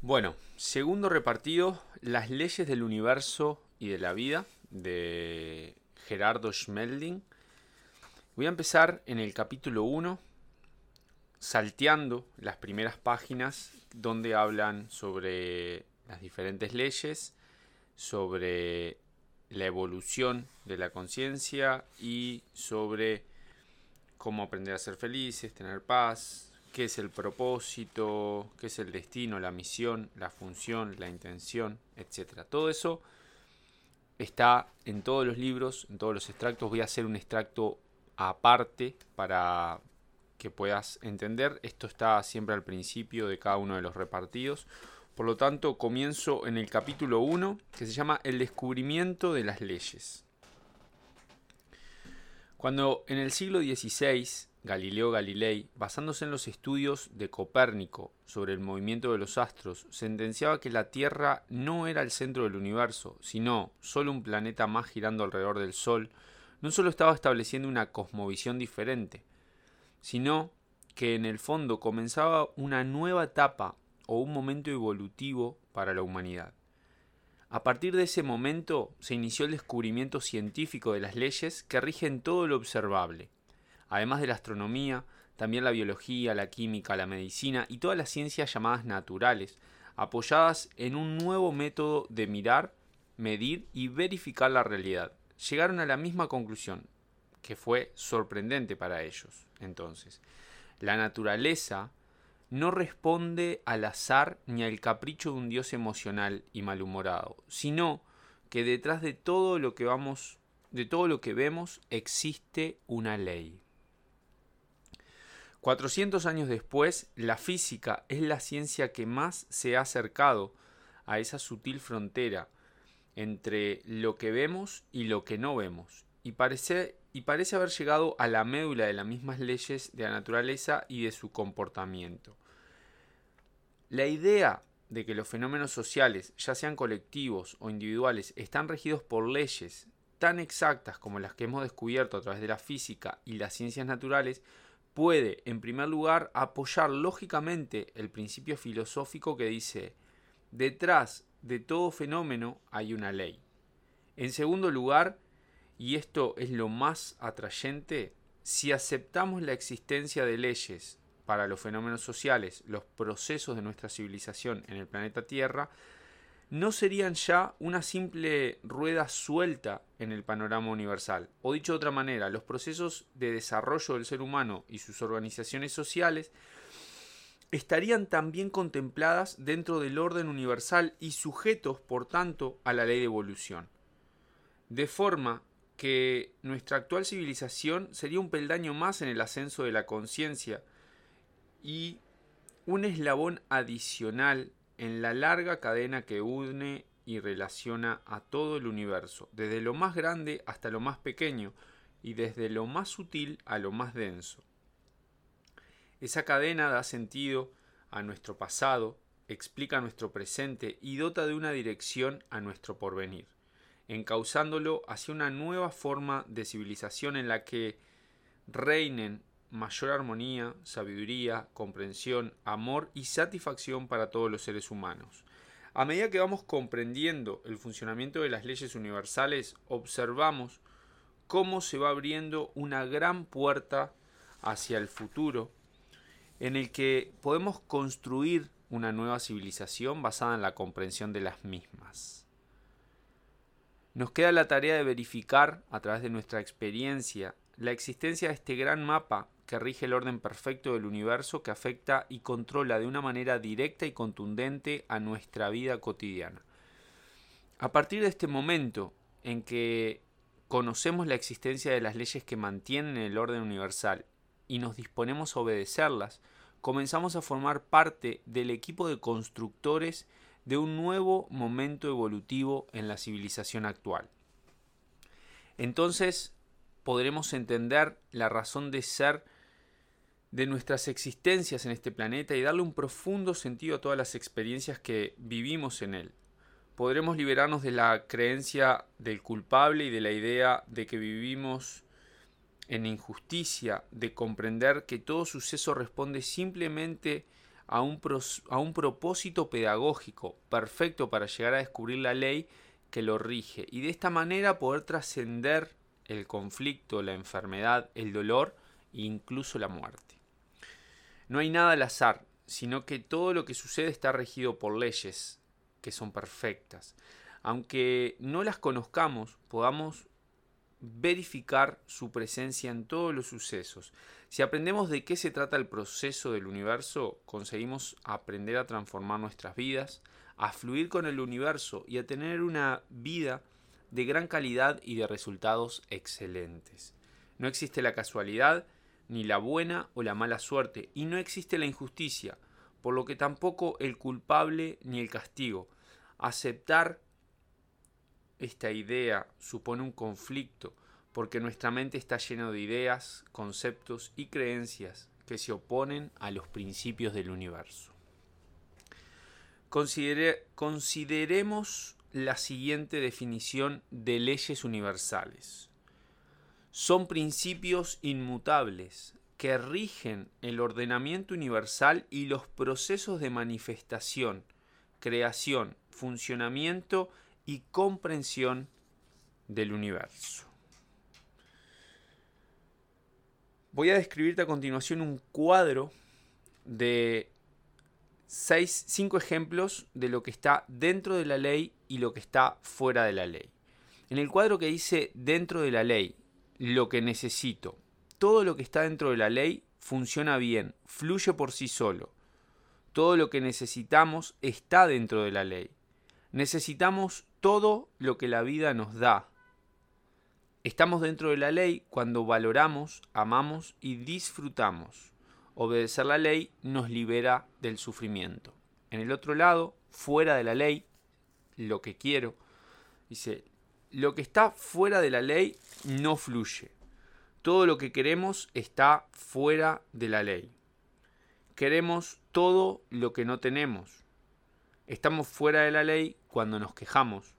Bueno, segundo repartido, las leyes del universo y de la vida de Gerardo Schmelding. Voy a empezar en el capítulo 1, salteando las primeras páginas donde hablan sobre las diferentes leyes, sobre la evolución de la conciencia y sobre cómo aprender a ser felices, tener paz, qué es el propósito, qué es el destino, la misión, la función, la intención, etc. Todo eso está en todos los libros, en todos los extractos. Voy a hacer un extracto aparte para que puedas entender. Esto está siempre al principio de cada uno de los repartidos. Por lo tanto, comienzo en el capítulo 1, que se llama El descubrimiento de las leyes. Cuando en el siglo XVI Galileo Galilei, basándose en los estudios de Copérnico sobre el movimiento de los astros, sentenciaba que la Tierra no era el centro del universo, sino solo un planeta más girando alrededor del Sol, no solo estaba estableciendo una cosmovisión diferente, sino que en el fondo comenzaba una nueva etapa o un momento evolutivo para la humanidad. A partir de ese momento se inició el descubrimiento científico de las leyes que rigen todo lo observable, además de la astronomía, también la biología, la química, la medicina y todas las ciencias llamadas naturales, apoyadas en un nuevo método de mirar, medir y verificar la realidad. Llegaron a la misma conclusión, que fue sorprendente para ellos. Entonces, la naturaleza no responde al azar ni al capricho de un dios emocional y malhumorado, sino que detrás de todo lo que vamos, de todo lo que vemos, existe una ley. 400 años después, la física es la ciencia que más se ha acercado a esa sutil frontera entre lo que vemos y lo que no vemos, y parece, y parece haber llegado a la médula de las mismas leyes de la naturaleza y de su comportamiento. La idea de que los fenómenos sociales, ya sean colectivos o individuales, están regidos por leyes tan exactas como las que hemos descubierto a través de la física y las ciencias naturales, puede, en primer lugar, apoyar lógicamente el principio filosófico que dice, detrás de todo fenómeno hay una ley. En segundo lugar, y esto es lo más atrayente, si aceptamos la existencia de leyes para los fenómenos sociales, los procesos de nuestra civilización en el planeta Tierra, no serían ya una simple rueda suelta en el panorama universal. O dicho de otra manera, los procesos de desarrollo del ser humano y sus organizaciones sociales estarían también contempladas dentro del orden universal y sujetos, por tanto, a la ley de evolución. De forma que nuestra actual civilización sería un peldaño más en el ascenso de la conciencia y un eslabón adicional en la larga cadena que une y relaciona a todo el universo, desde lo más grande hasta lo más pequeño y desde lo más sutil a lo más denso. Esa cadena da sentido a nuestro pasado, explica nuestro presente y dota de una dirección a nuestro porvenir, encauzándolo hacia una nueva forma de civilización en la que reinen mayor armonía, sabiduría, comprensión, amor y satisfacción para todos los seres humanos. A medida que vamos comprendiendo el funcionamiento de las leyes universales, observamos cómo se va abriendo una gran puerta hacia el futuro en el que podemos construir una nueva civilización basada en la comprensión de las mismas. Nos queda la tarea de verificar a través de nuestra experiencia la existencia de este gran mapa que rige el orden perfecto del universo que afecta y controla de una manera directa y contundente a nuestra vida cotidiana. A partir de este momento en que conocemos la existencia de las leyes que mantienen el orden universal y nos disponemos a obedecerlas, comenzamos a formar parte del equipo de constructores de un nuevo momento evolutivo en la civilización actual. Entonces podremos entender la razón de ser de nuestras existencias en este planeta y darle un profundo sentido a todas las experiencias que vivimos en él. Podremos liberarnos de la creencia del culpable y de la idea de que vivimos en injusticia, de comprender que todo suceso responde simplemente a un, a un propósito pedagógico perfecto para llegar a descubrir la ley que lo rige y de esta manera poder trascender el conflicto, la enfermedad, el dolor e incluso la muerte. No hay nada al azar, sino que todo lo que sucede está regido por leyes que son perfectas. Aunque no las conozcamos, podamos verificar su presencia en todos los sucesos. Si aprendemos de qué se trata el proceso del universo, conseguimos aprender a transformar nuestras vidas, a fluir con el universo y a tener una vida de gran calidad y de resultados excelentes. No existe la casualidad, ni la buena o la mala suerte, y no existe la injusticia, por lo que tampoco el culpable ni el castigo. Aceptar esta idea supone un conflicto, porque nuestra mente está llena de ideas, conceptos y creencias que se oponen a los principios del universo. consideremos la siguiente definición de leyes universales. Son principios inmutables que rigen el ordenamiento universal y los procesos de manifestación, creación, funcionamiento y comprensión del universo. Voy a describirte a continuación un cuadro de seis, cinco ejemplos de lo que está dentro de la ley y lo que está fuera de la ley. En el cuadro que dice dentro de la ley, lo que necesito, todo lo que está dentro de la ley funciona bien, fluye por sí solo. Todo lo que necesitamos está dentro de la ley. Necesitamos todo lo que la vida nos da. Estamos dentro de la ley cuando valoramos, amamos y disfrutamos. Obedecer la ley nos libera del sufrimiento. En el otro lado, fuera de la ley, lo que quiero, dice, lo que está fuera de la ley no fluye. Todo lo que queremos está fuera de la ley. Queremos todo lo que no tenemos. Estamos fuera de la ley cuando nos quejamos.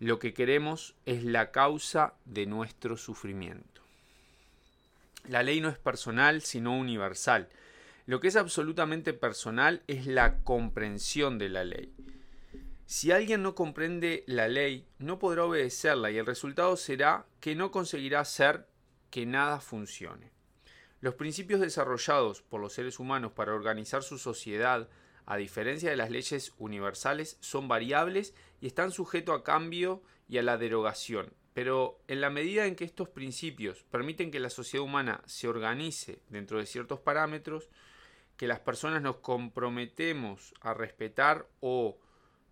Lo que queremos es la causa de nuestro sufrimiento. La ley no es personal, sino universal. Lo que es absolutamente personal es la comprensión de la ley. Si alguien no comprende la ley, no podrá obedecerla y el resultado será que no conseguirá hacer que nada funcione. Los principios desarrollados por los seres humanos para organizar su sociedad a diferencia de las leyes universales, son variables y están sujetos a cambio y a la derogación. Pero en la medida en que estos principios permiten que la sociedad humana se organice dentro de ciertos parámetros, que las personas nos comprometemos a respetar o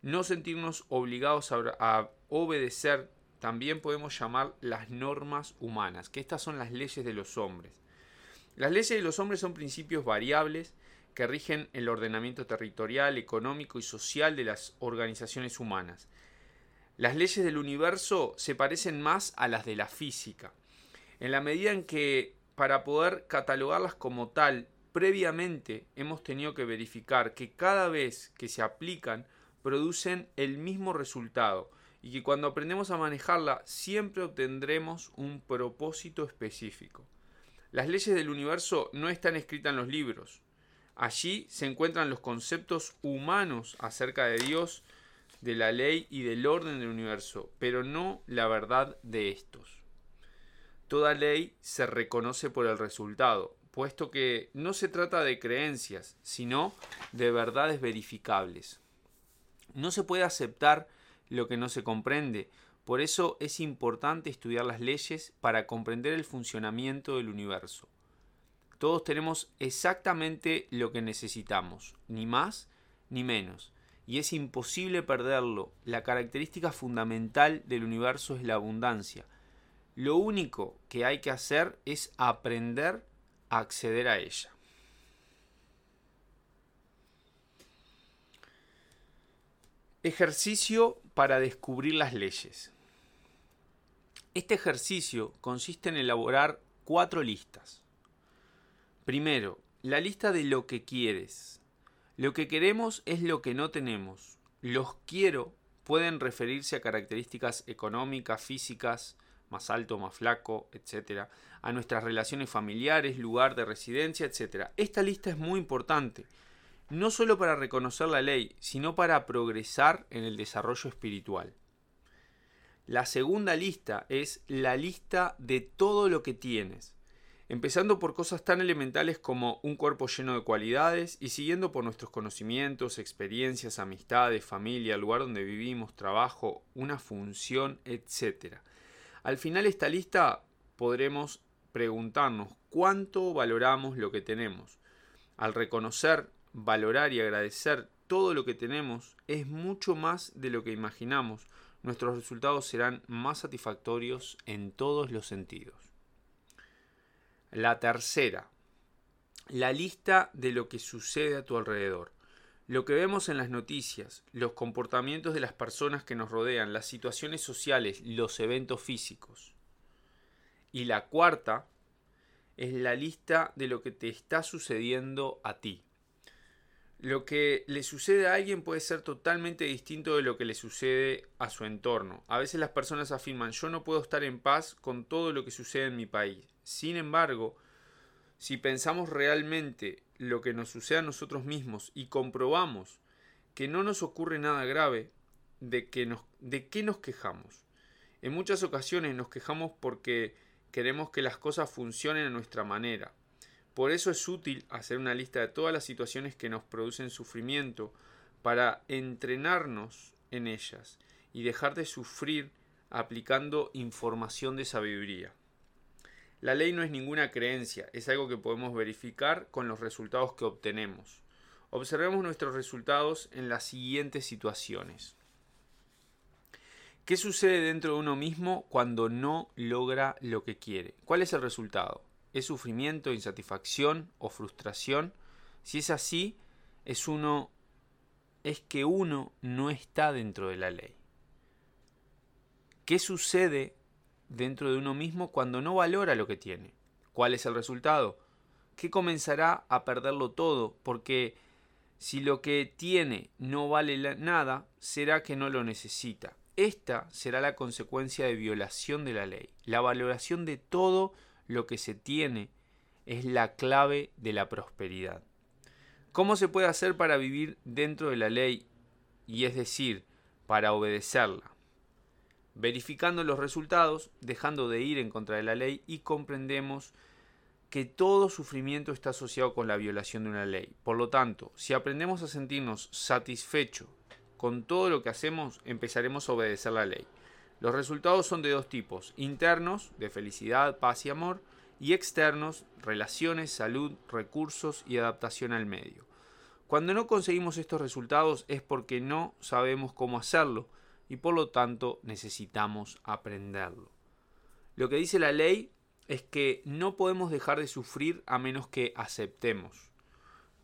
no sentirnos obligados a, obedecer, también podemos llamar las normas humanas, que estas son las leyes de los hombres. Las leyes de los hombres son principios variables que rigen el ordenamiento territorial, económico y social de las organizaciones humanas. Las leyes del universo se parecen más a las de la física, en la medida en que para poder catalogarlas como tal, previamente hemos tenido que verificar que cada vez que se aplican producen el mismo resultado y que cuando aprendemos a manejarla siempre obtendremos un propósito específico. Las leyes del universo no están escritas en los libros, Allí se encuentran los conceptos humanos acerca de Dios, de la ley y del orden del universo, pero no la verdad de estos. Toda ley se reconoce por el resultado, puesto que no se trata de creencias, sino de verdades verificables. No se puede aceptar lo que no se comprende, por eso es importante estudiar las leyes para comprender el funcionamiento del universo. Todos tenemos exactamente lo que necesitamos, ni más ni menos, y es imposible perderlo. La característica fundamental del universo es la abundancia. Lo único que hay que hacer es aprender a acceder a ella. Ejercicio para descubrir las leyes. Este ejercicio consiste en elaborar cuatro listas. Primero, la lista de lo que quieres. Lo que queremos es lo que no tenemos. Los quiero pueden referirse a características económicas, físicas, más alto, más flaco, etc. A nuestras relaciones familiares, lugar de residencia, etc. Esta lista es muy importante. No solo para reconocer la ley, sino para progresar en el desarrollo espiritual. La segunda lista es la lista de todo lo que tienes, empezando por cosas tan elementales como un cuerpo lleno de cualidades y siguiendo por nuestros conocimientos, experiencias, amistades, familia, lugar donde vivimos, trabajo, una función, etc. Al final esta lista podremos preguntarnos cuánto valoramos lo que tenemos. Al reconocer, valorar y agradecer todo lo que tenemos es mucho más de lo que imaginamos. Nuestros resultados serán más satisfactorios en todos los sentidos. La tercera, la lista de lo que sucede a tu alrededor. Lo que vemos en las noticias, los comportamientos de las personas que nos rodean, las situaciones sociales, los eventos físicos. Y la cuarta es la lista de lo que te está sucediendo a ti. Lo que le sucede a alguien puede ser totalmente distinto de lo que le sucede a su entorno. A veces las personas afirman yo no puedo estar en paz con todo lo que sucede en mi país. Sin embargo, si pensamos realmente lo que nos sucede a nosotros mismos y comprobamos que no nos ocurre nada grave, ¿de, nos, ¿de qué nos quejamos? En muchas ocasiones nos quejamos porque queremos que las cosas funcionen a nuestra manera. Por eso es útil hacer una lista de todas las situaciones que nos producen sufrimiento para entrenarnos en ellas y dejar de sufrir aplicando información de sabiduría. La ley no es ninguna creencia, es algo que podemos verificar con los resultados que obtenemos. Observemos nuestros resultados en las siguientes situaciones. ¿Qué sucede dentro de uno mismo cuando no logra lo que quiere? ¿Cuál es el resultado? ¿Es sufrimiento, insatisfacción o frustración? Si es así, es uno es que uno no está dentro de la ley. ¿Qué sucede dentro de uno mismo cuando no valora lo que tiene? ¿Cuál es el resultado? Que comenzará a perderlo todo porque si lo que tiene no vale nada, será que no lo necesita. Esta será la consecuencia de violación de la ley. La valoración de todo lo que se tiene es la clave de la prosperidad. ¿Cómo se puede hacer para vivir dentro de la ley y es decir, para obedecerla? Verificando los resultados, dejando de ir en contra de la ley y comprendemos que todo sufrimiento está asociado con la violación de una ley. Por lo tanto, si aprendemos a sentirnos satisfechos con todo lo que hacemos, empezaremos a obedecer la ley. Los resultados son de dos tipos, internos, de felicidad, paz y amor, y externos, relaciones, salud, recursos y adaptación al medio. Cuando no conseguimos estos resultados es porque no sabemos cómo hacerlo y por lo tanto necesitamos aprenderlo. Lo que dice la ley es que no podemos dejar de sufrir a menos que aceptemos.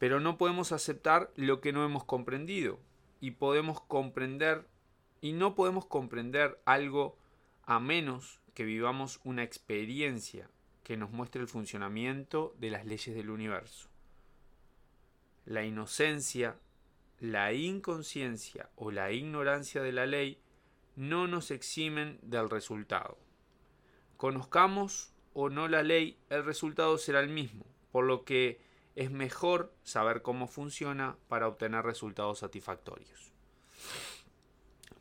Pero no podemos aceptar lo que no hemos comprendido y podemos comprender y no podemos comprender algo a menos que vivamos una experiencia que nos muestre el funcionamiento de las leyes del universo. La inocencia, la inconsciencia o la ignorancia de la ley no nos eximen del resultado. Conozcamos o no la ley, el resultado será el mismo, por lo que es mejor saber cómo funciona para obtener resultados satisfactorios.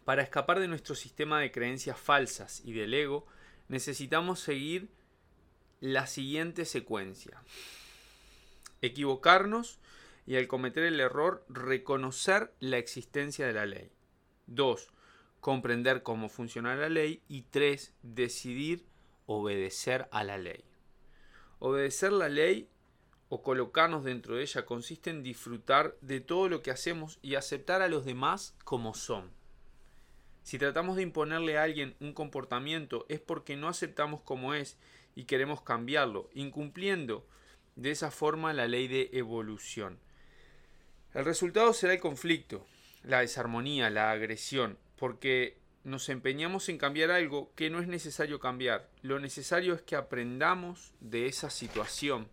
Para escapar de nuestro sistema de creencias falsas y del ego, necesitamos seguir la siguiente secuencia. Equivocarnos y al cometer el error reconocer la existencia de la ley. 2. Comprender cómo funciona la ley. Y 3. Decidir obedecer a la ley. Obedecer la ley o colocarnos dentro de ella consiste en disfrutar de todo lo que hacemos y aceptar a los demás como son. Si tratamos de imponerle a alguien un comportamiento es porque no aceptamos como es y queremos cambiarlo, incumpliendo de esa forma la ley de evolución. El resultado será el conflicto, la desarmonía, la agresión, porque nos empeñamos en cambiar algo que no es necesario cambiar. Lo necesario es que aprendamos de esa situación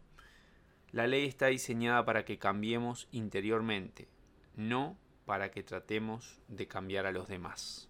la ley está diseñada para que cambiemos interiormente, no para que tratemos de cambiar a los demás.